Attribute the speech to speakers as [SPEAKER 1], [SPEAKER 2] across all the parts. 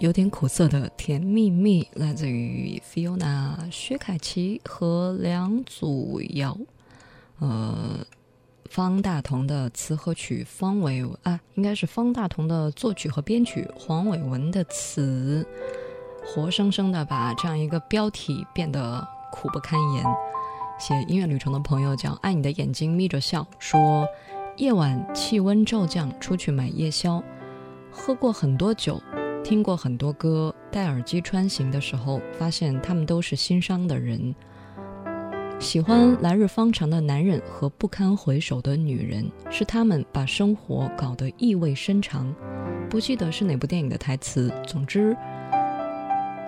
[SPEAKER 1] 有点苦涩的甜蜜蜜，来自于 Fiona、薛凯琪和梁祖尧。呃，方大同的词和曲，方伟啊，应该是方大同的作曲和编曲，黄伟文的词，活生生的把这样一个标题变得苦不堪言。写音乐旅程的朋友叫爱你的眼睛眯着笑，说夜晚气温骤降，出去买夜宵，喝过很多酒。听过很多歌，戴耳机穿行的时候，发现他们都是心伤的人。喜欢来日方长的男人和不堪回首的女人，是他们把生活搞得意味深长。不记得是哪部电影的台词。总之，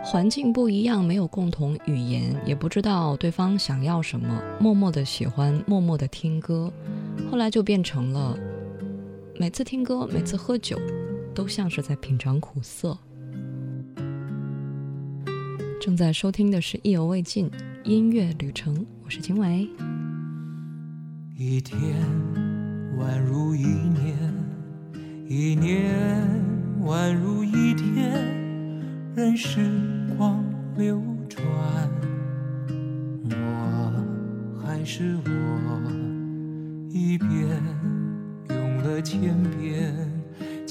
[SPEAKER 1] 环境不一样，没有共同语言，也不知道对方想要什么，默默的喜欢，默默的听歌，后来就变成了每次听歌，每次喝酒。都像是在品尝苦涩。正在收听的是意犹未尽音乐旅程，我是秦伟。
[SPEAKER 2] 一天宛如一年，一年宛如一天，任时光流转，我还是我，一遍用了千遍。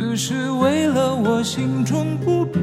[SPEAKER 2] 只是为了我心中不变，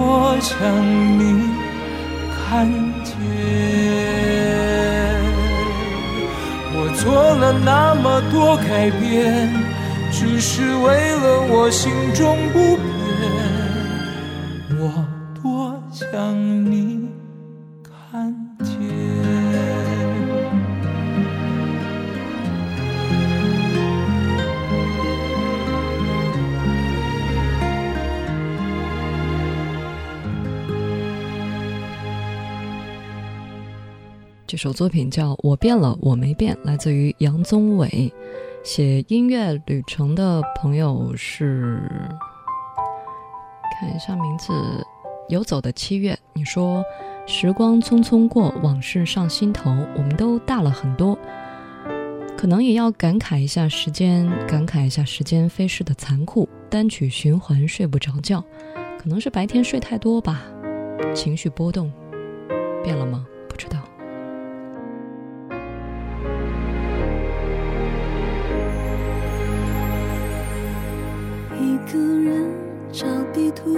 [SPEAKER 2] 我想你看见。我做了那么多改变，只是为了我心中不变。
[SPEAKER 1] 首作品叫《我变了，我没变》，来自于杨宗纬。写音乐旅程的朋友是，看一下名字，游走的七月。你说，时光匆匆过，往事上心头，我们都大了很多，可能也要感慨一下时间，感慨一下时间飞逝的残酷。单曲循环睡不着觉，可能是白天睡太多吧，情绪波动，变了吗？不知道。
[SPEAKER 3] 一个人找地图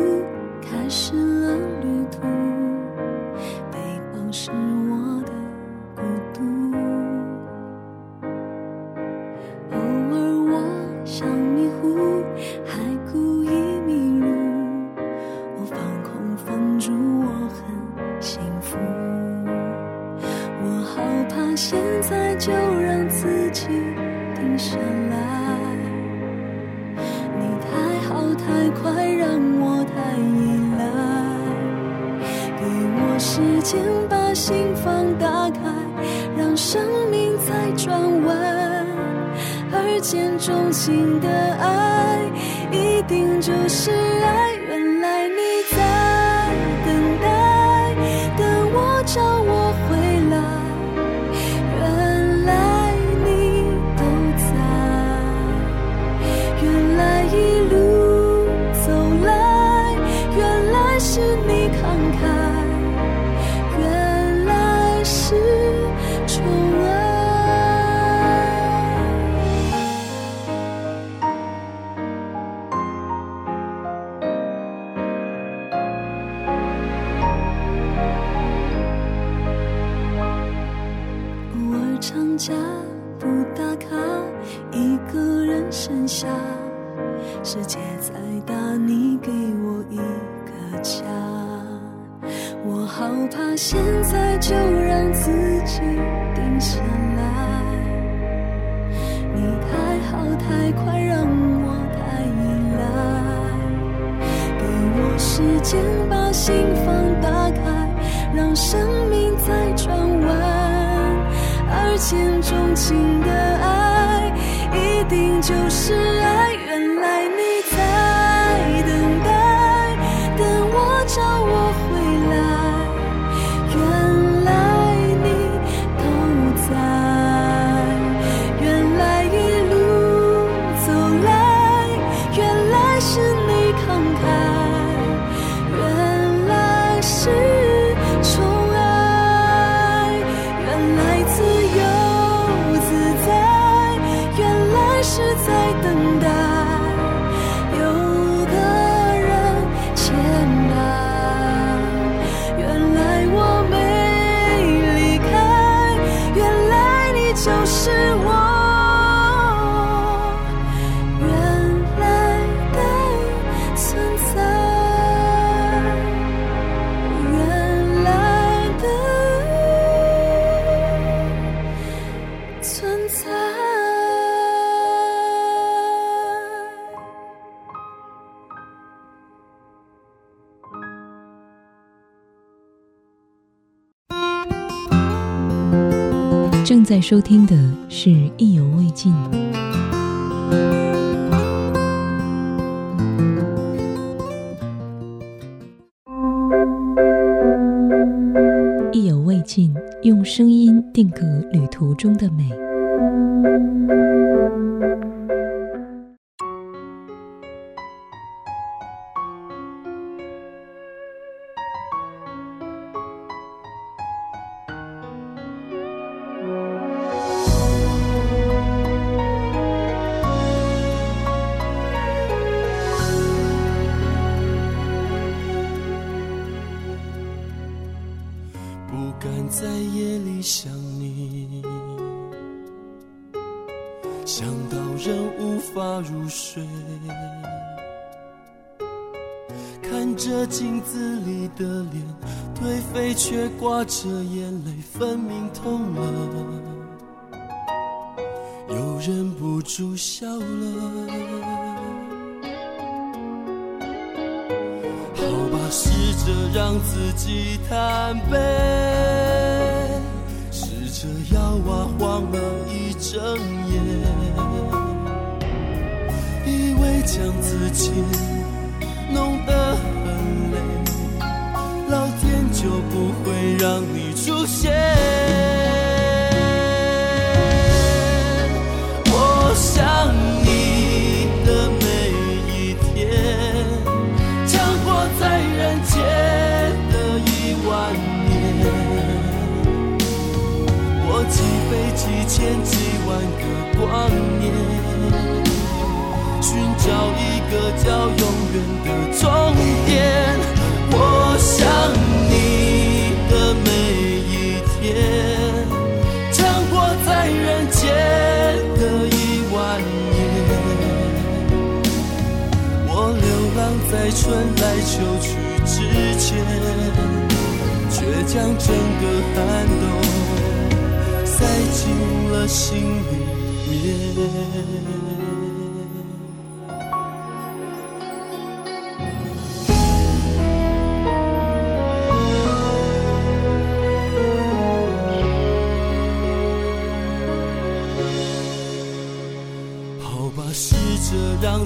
[SPEAKER 3] 开始了旅途。背包是心的爱，一定就是在
[SPEAKER 1] 收听的是《意犹未尽》。意犹未尽，用声音定格旅途中的美。
[SPEAKER 4] 己贪杯，试着摇啊晃了一整夜，以为将自己弄得很累，老天。就不会让你出现。个叫永远的终点。我想你的每一天，强过在人间的一万年。我流浪在春来秋去之间，却将整个寒冬塞进了心里面。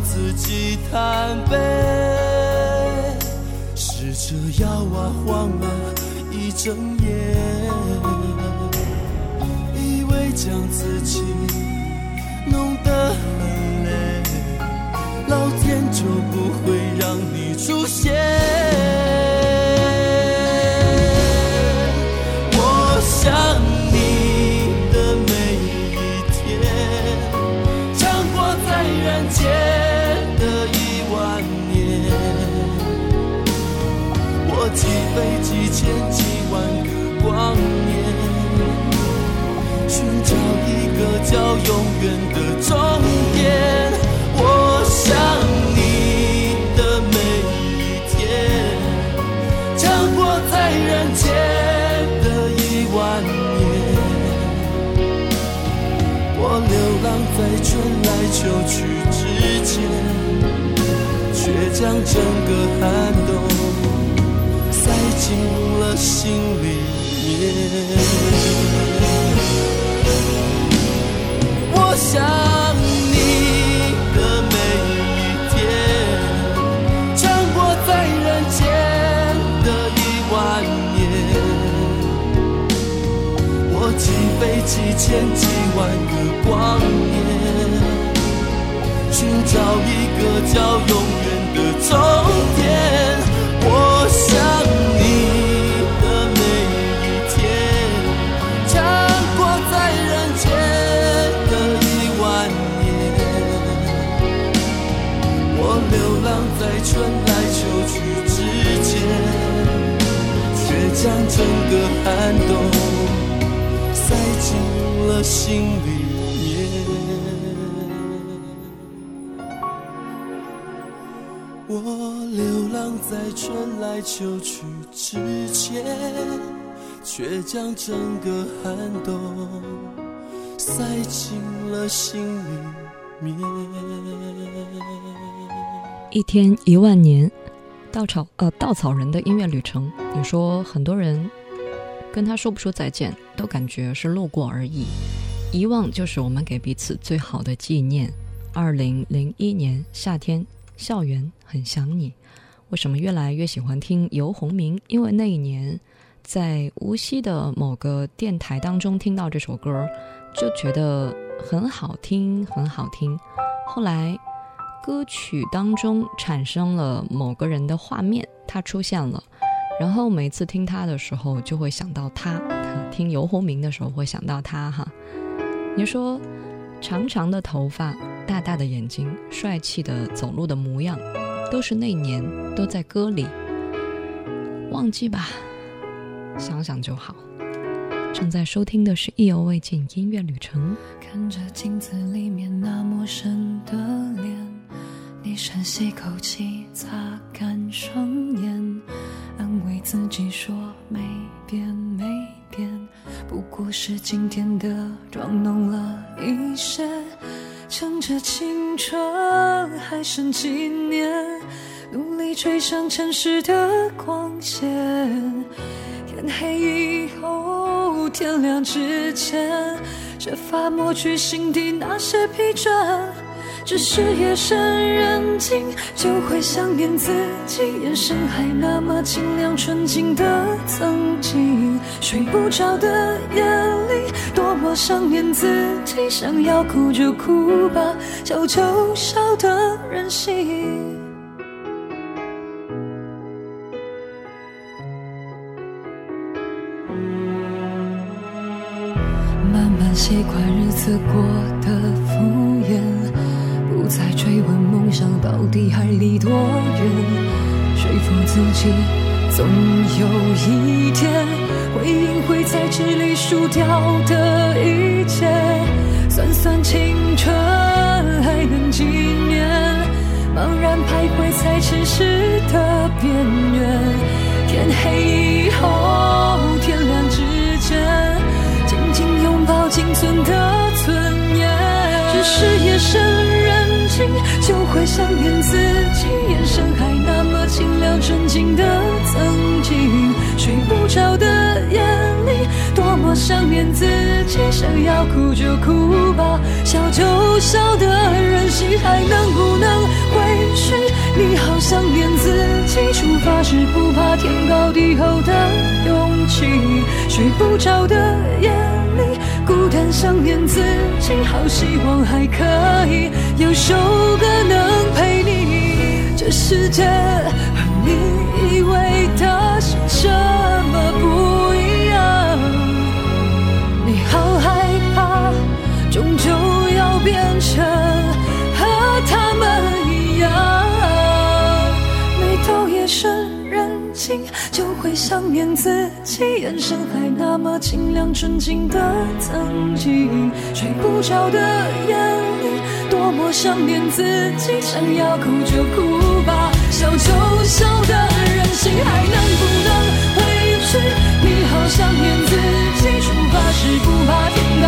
[SPEAKER 4] 自己坦白，试着摇啊晃啊一整夜，以为将自己弄得在秋去之前，却将整个寒冬塞进了心里面。一天一万年，
[SPEAKER 5] 稻草呃稻草人的音乐旅程。你说很多人
[SPEAKER 1] 跟他说不说再见，都感觉是路过而已。遗忘就是我们给彼此最好的纪念。二零零一年夏天，校园很想你。为什么越来越喜欢听游鸿明？因为那一年在无锡的某个电台当中听到这首歌，就觉得很好听，很好听。后来歌曲当中产生了某个人的画面，他出现了。然后每次听他的时候，就会想到他；听游鸿明的时候，会想到他。哈，你说，长长的头发，大大的眼睛，帅气的走路的模样，都是那年都在歌里。忘记吧，想想就好。正在收听的是《意犹未尽音乐旅程》。
[SPEAKER 3] 看着镜子里面那陌生的脸，你深吸口气，擦干双眼。安慰自己说没变没变，不过是今天的妆浓了一些。趁着青春还剩几年，努力追上城市的光线。天黑以后，天亮之前，设法抹去心底那些疲倦。只是夜深人静，就会想念自己，眼神还那么清亮纯净的曾经。睡不着的夜里，多么想念自己，想要哭就哭吧，笑就笑的任性。慢慢习惯日子过得敷衍。不再追问梦想到底还离多远，说服自己总有一天，回应会在纸里输掉的一切。算算青春还能几年，茫然徘徊在城市的边缘。天黑以后，天亮之前，紧紧拥抱仅存的尊严。只是夜深。就会想念自己，眼神还那么清亮纯净的曾经。睡不着的夜里，多么想念自己，想要哭就哭吧，笑就笑的任性，还能不能回去？你好想念自己，出发时不怕天高地厚的勇气。睡不着的夜里，孤单想念自己，好希望还可以有首歌能陪你。这世界和你以为的是这么不一样，你好害怕，终究要变成就会想念自己，眼神还那么清亮纯净的曾经。睡不着的夜里，多么想念自己，想要哭就哭吧，笑就笑的任性，还能不能回去？你好想念自己，出发时不怕天高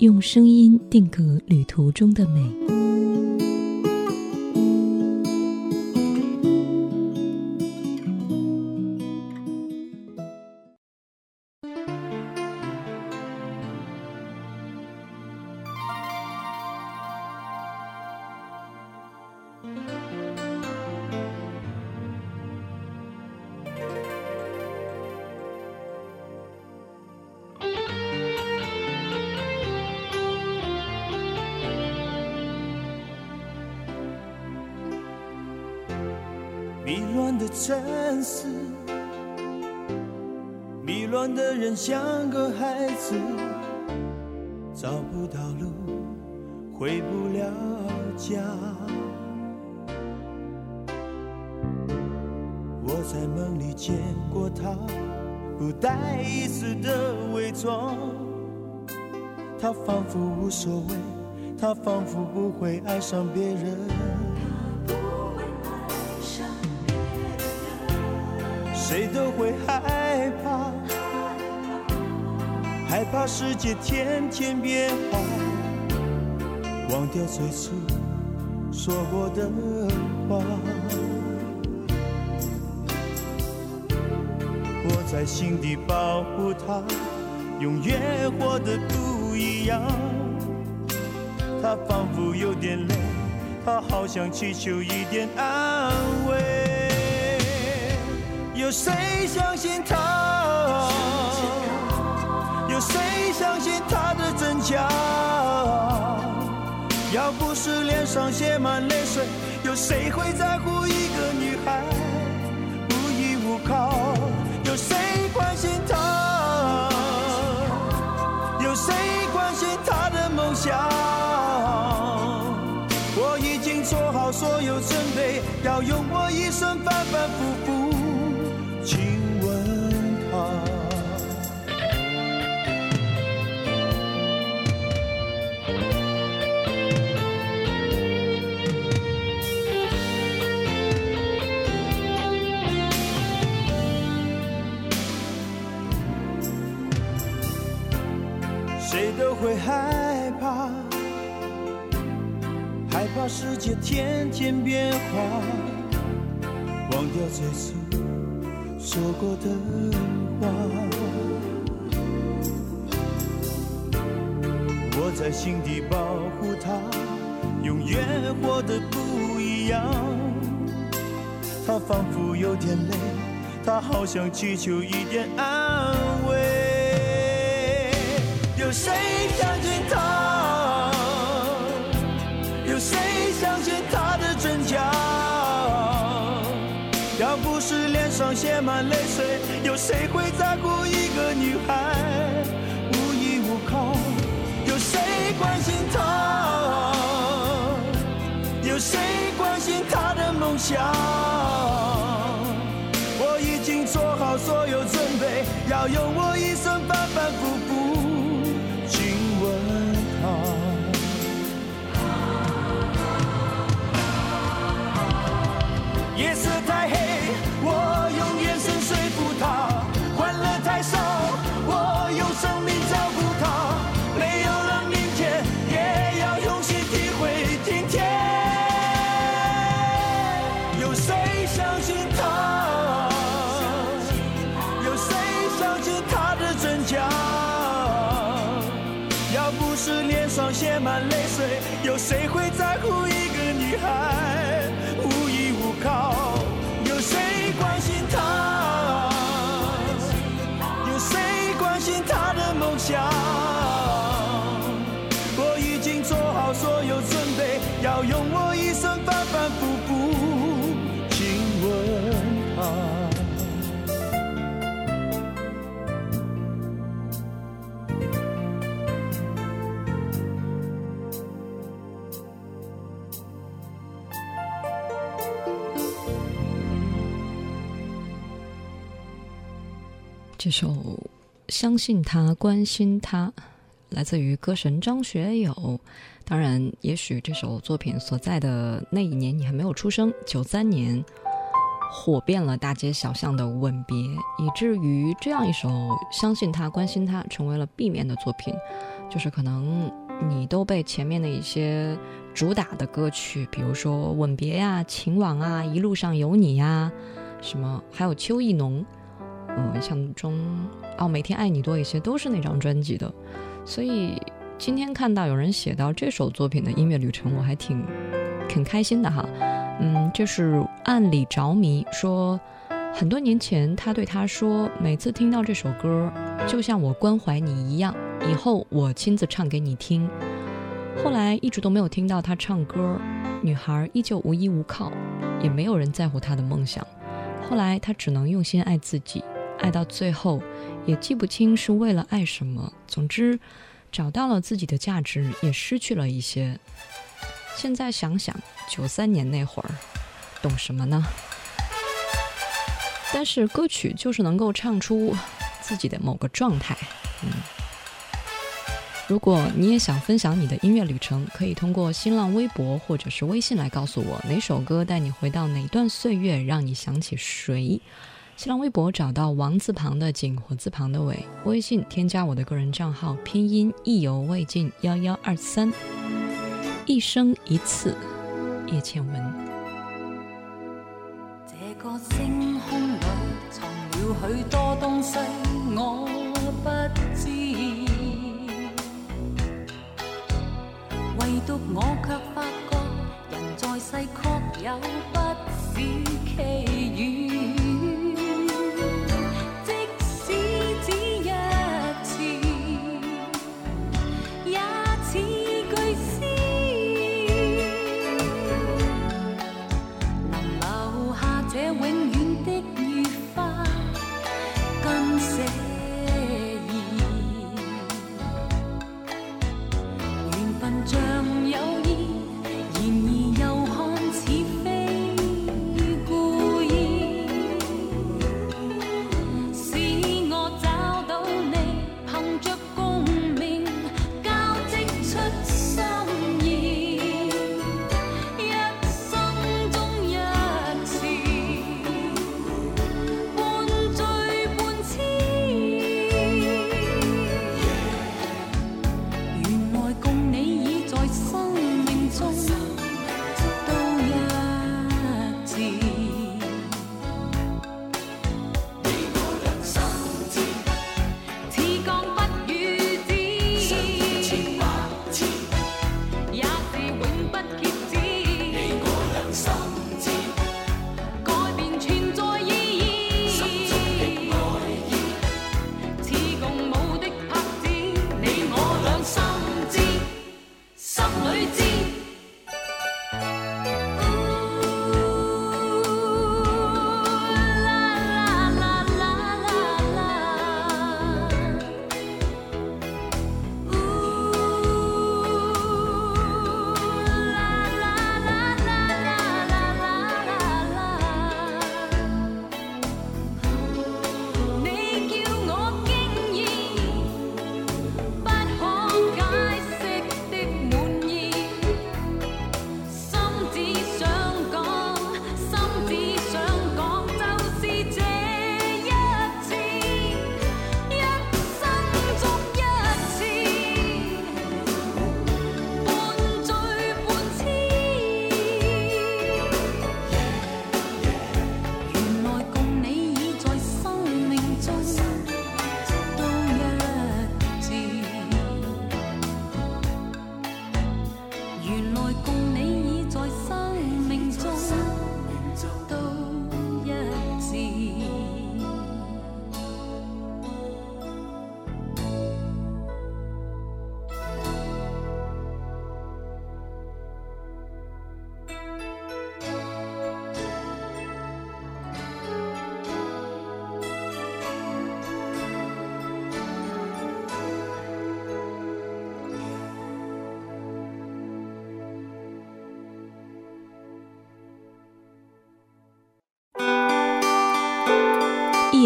[SPEAKER 4] 用声音定格旅途中的美。
[SPEAKER 6] 的城市，迷乱的人像个孩子，找不到路，回不了家。我在梦里见过他，不带一丝的伪装，他仿佛无所谓，他仿佛不会爱上别人。会害怕，害怕世界天天变化，忘掉最初说过的话。我在心底保护他，永远活得不一样。他仿佛有点累，他好想祈求一点安慰。有谁相信他？有谁相信他的真假？要不是脸上写满泪水，有谁会在乎一个女孩无依无靠？有谁关心她？有谁关心她的梦想？我已经做好所有准备，要用我一生反反复复。界天天变化，忘掉最初说过的话。我在心底保护他，永远活得不一样。他仿佛有点累，他好想祈求一点安慰。有谁看见他？上写满泪水，有谁会在乎一个女孩无依无靠？有谁关心她？有谁关心她的梦想？我已经做好所有准备，要用我一生反反复复。
[SPEAKER 1] 这首《相信他，关心他》来自于歌神张学友。当然，也许这首作品所在的那一年你还没有出生，九三年火遍了大街小巷的吻别，以至于这样一首《相信他，关心他》成为了避免的作品。就是可能你都被前面的一些主打的歌曲，比如说《吻别》呀、《情网》啊、《一路上有你》呀，什么还有《秋意浓》。嗯，印象中哦，每天爱你多一些都是那张专辑的，所以今天看到有人写到这首作品的音乐旅程，我还挺挺开心的哈。嗯，这是暗里着迷说，很多年前他对他说，每次听到这首歌，就像我关怀你一样，以后我亲自唱给你听。后来一直都没有听到他唱歌，女孩依旧无依无靠，也没有人在乎她的梦想。后来她只能用心爱自己，爱到最后也记不清是为了爱什么。总之，找到了自己的价值，也失去了一些。现在想想，九三年那会儿，懂什么呢？但是歌曲就是能够唱出自己的某个状态，嗯。如果你也想分享你的音乐旅程，可以通过新浪微博或者是微信来告诉我哪首歌带你回到哪段岁月，让你想起谁。新浪微博找到王字旁的景火字旁的伟，微信添加我的个人账号拼音意犹未尽幺幺二三，一生一次，叶倩文。
[SPEAKER 7] 这个星空里藏了许多东西，我不知。唯独我却发觉，人在世确有不少奇遇。
[SPEAKER 3] 意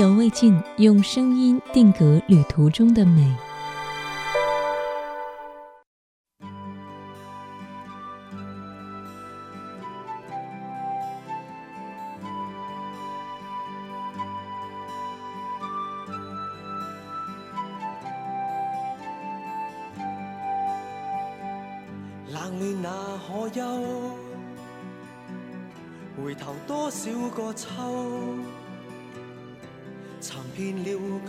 [SPEAKER 3] 犹未尽，用声音定格旅途中的美。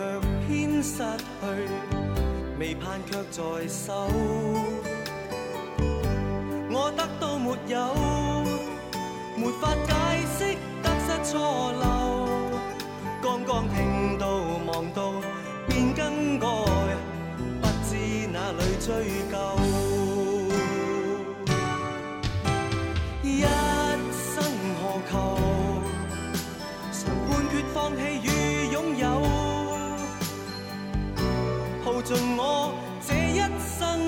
[SPEAKER 8] 却偏失去，未盼却在手。我得到没有？没法解释得失错漏。刚刚听到望到便更改，不知哪里追究。尽我这一生，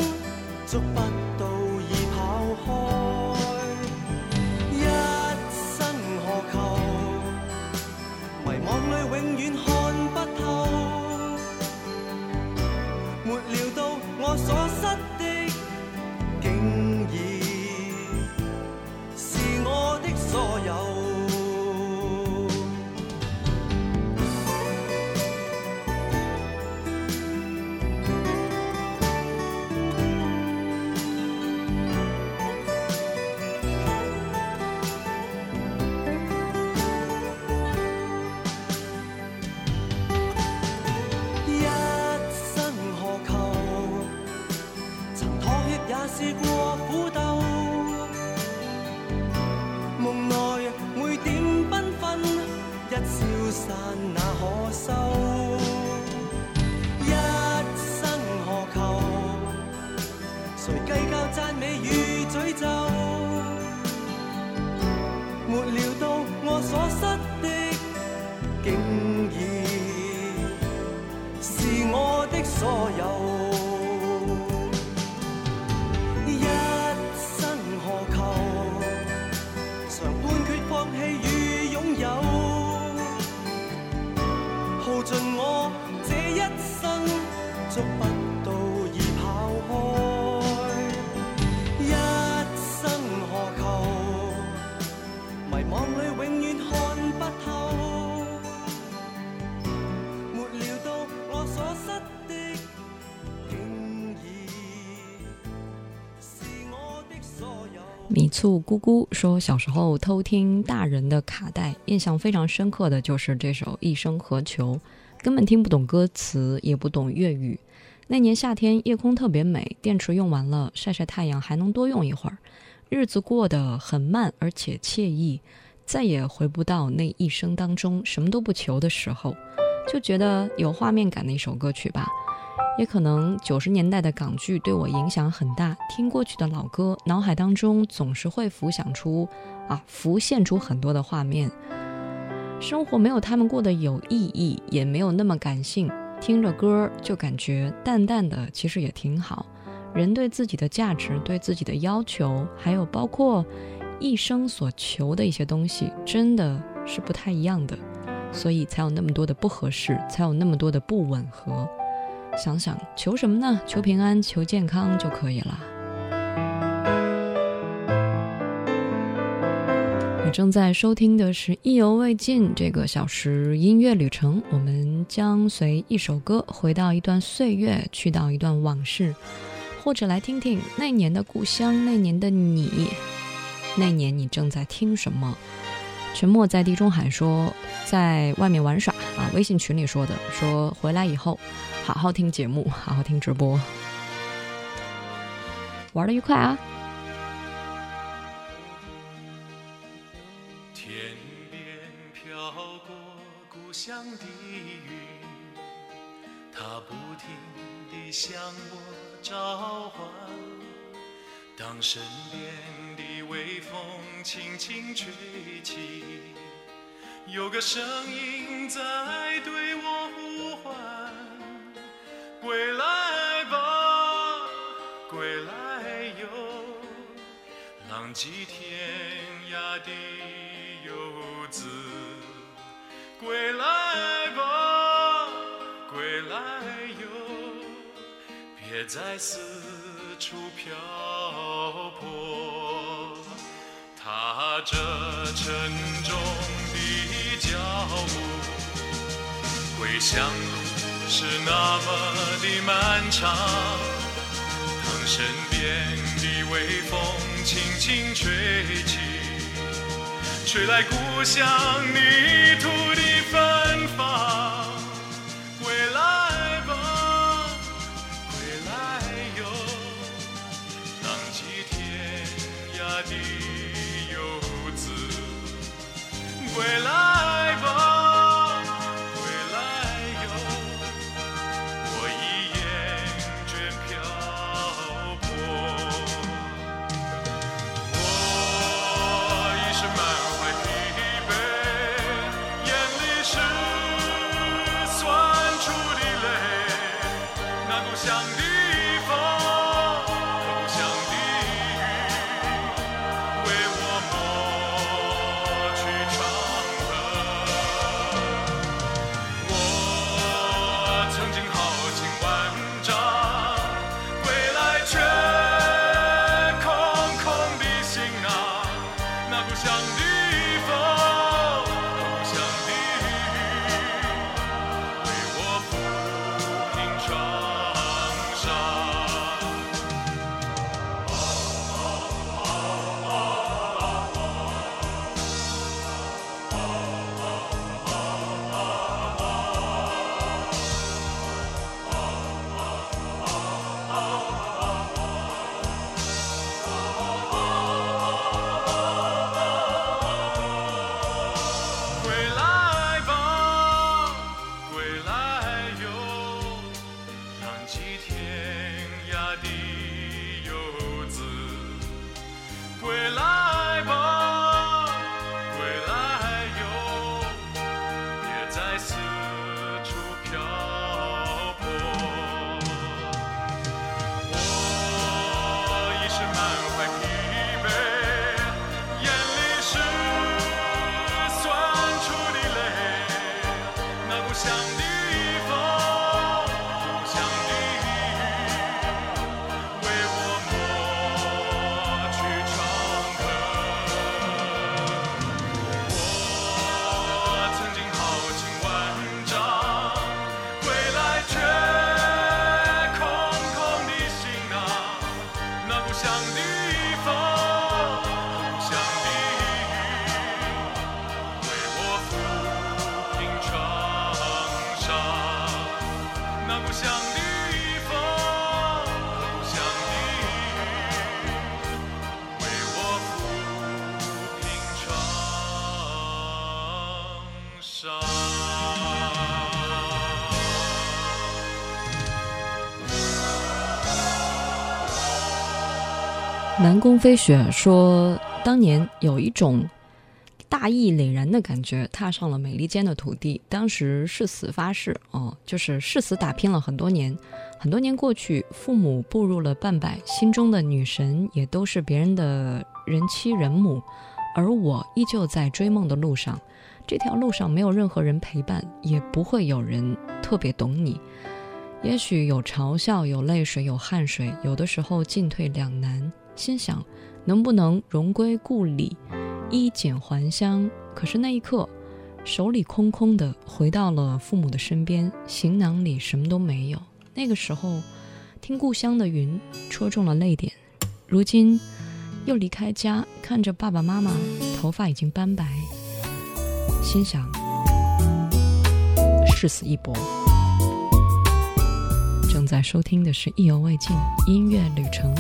[SPEAKER 8] 没料到我所失的，竟然是我的所有。
[SPEAKER 1] 醋咕咕说，小时候偷听大人的卡带，印象非常深刻的就是这首《一生何求》，根本听不懂歌词，也不懂粤语。那年夏天，夜空特别美，电池用完了，晒晒太阳还能多用一会儿，日子过得很慢，而且惬意，再也回不到那一生当中什么都不求的时候，就觉得有画面感的一首歌曲吧。也可能九十年代的港剧对我影响很大，听过去的老歌，脑海当中总是会浮想出啊，浮现出很多的画面。生活没有他们过得有意义，也没有那么感性，听着歌就感觉淡淡的，其实也挺好。人对自己的价值、对自己的要求，还有包括一生所求的一些东西，真的是不太一样的，所以才有那么多的不合适，才有那么多的不吻合。想想求什么呢？求平安，求健康就可以了。你正在收听的是《意犹未尽》这个小时音乐旅程，我们将随一首歌回到一段岁月，去到一段往事，或者来听听那年的故乡，那年的你，那年你正在听什么？沉默在地中海说，在外面玩耍啊，微信群里说的，说回来以后好好听节目，好好听直播，玩的愉快啊！
[SPEAKER 9] 天边飘过故乡的云，它不停地向我召唤。当身边的微风轻轻吹起，有个声音在对我呼唤：归来吧，归来哟，浪迹天涯的游子，归来吧，归来哟，别再四处漂泊。踏着沉重的脚步，归乡路是那么的漫长。当身边的微风轻轻吹起，吹来故乡泥土的芬芳。
[SPEAKER 1] 南宫飞雪说，当年有一种大义凛然的感觉，踏上了美利坚的土地。当时誓死发誓，哦，就是誓死打拼了很多年。很多年过去，父母步入了半百，心中的女神也都是别人的人妻人母，而我依旧在追梦的路上。这条路上没有任何人陪伴，也不会有人特别懂你。也许有嘲笑，有泪水，有汗水，有的时候进退两难。心想，能不能荣归故里，衣锦还乡？可是那一刻，手里空空的，回到了父母的身边，行囊里什么都没有。那个时候，听故乡的云，戳中了泪点。如今，又离开家，看着爸爸妈妈，头发已经斑白，心想誓死一搏。正在收听的是《意犹未尽音乐旅程》。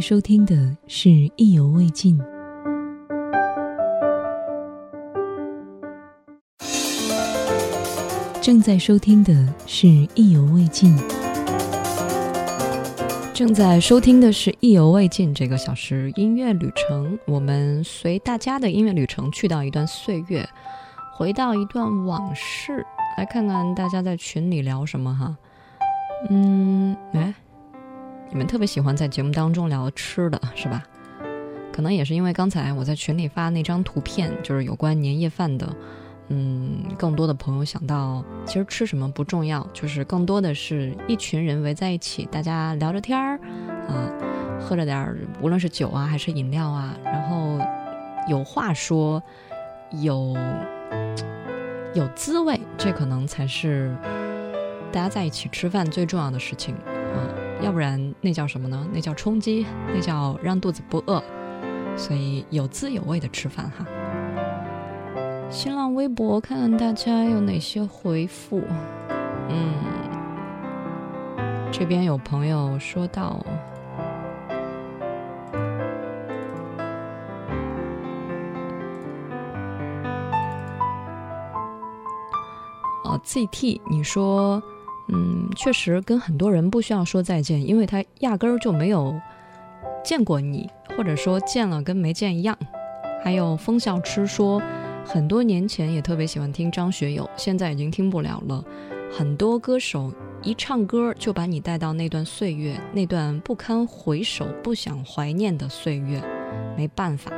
[SPEAKER 4] 收听的是《意犹未尽》。正在收听的是《意犹未尽》。
[SPEAKER 1] 正在收听的是《意犹未尽》这个小时音乐旅程，我们随大家的音乐旅程去到一段岁月，回到一段往事，来看看大家在群里聊什么哈。嗯，哎，你们特别喜欢在节目当中聊吃的是吧？可能也是因为刚才我在群里发那张图片，就是有关年夜饭的。嗯，更多的朋友想到，其实吃什么不重要，就是更多的是一群人围在一起，大家聊着天儿，啊，喝着点儿，无论是酒啊还是饮料啊，然后有话说，有有滋味，这可能才是大家在一起吃饭最重要的事情，要不然那叫什么呢？那叫充饥，那叫让肚子不饿，所以有滋有味的吃饭哈。新浪微博看看大家有哪些回复。嗯，这边有朋友说到，哦，ZT，你说，嗯，确实跟很多人不需要说再见，因为他压根儿就没有见过你，或者说见了跟没见一样。还有风笑痴说。很多年前也特别喜欢听张学友，现在已经听不了了。很多歌手一唱歌就把你带到那段岁月，那段不堪回首、不想怀念的岁月。没办法，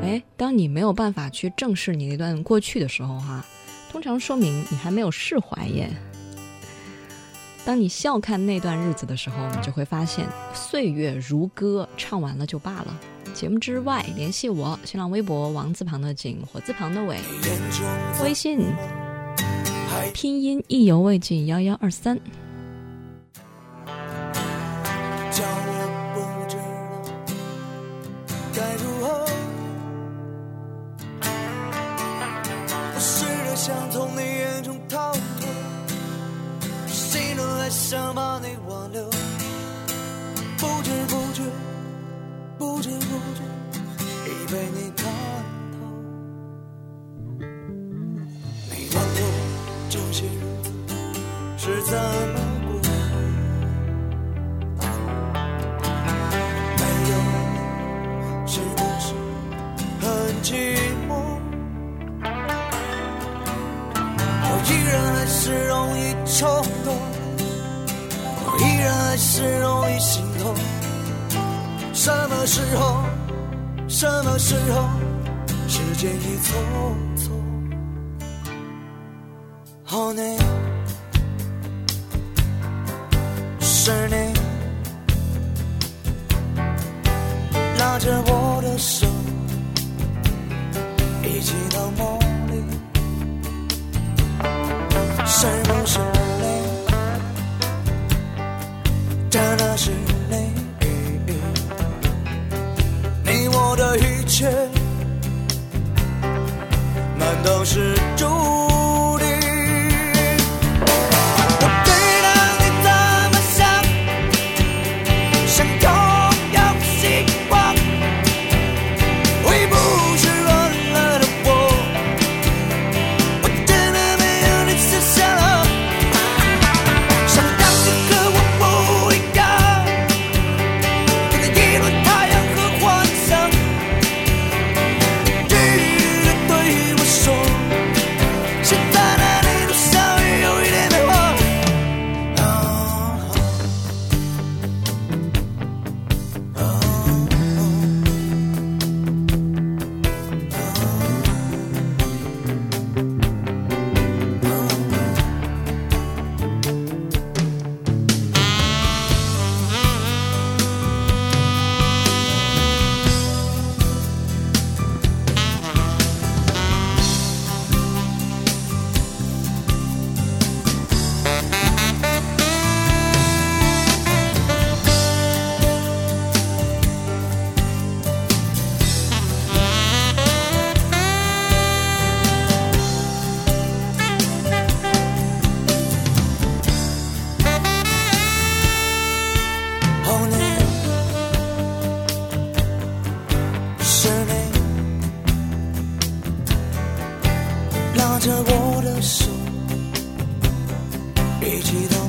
[SPEAKER 1] 哎，当你没有办法去正视你那段过去的时候，哈，通常说明你还没有释怀耶。当你笑看那段日子的时候，你就会发现岁月如歌，唱完了就罢了。节目之外，联系我，新浪微博王字旁的景，火字旁的伟，微信
[SPEAKER 4] 拼音意犹未尽，幺幺二三。
[SPEAKER 10] 着我的手，一起到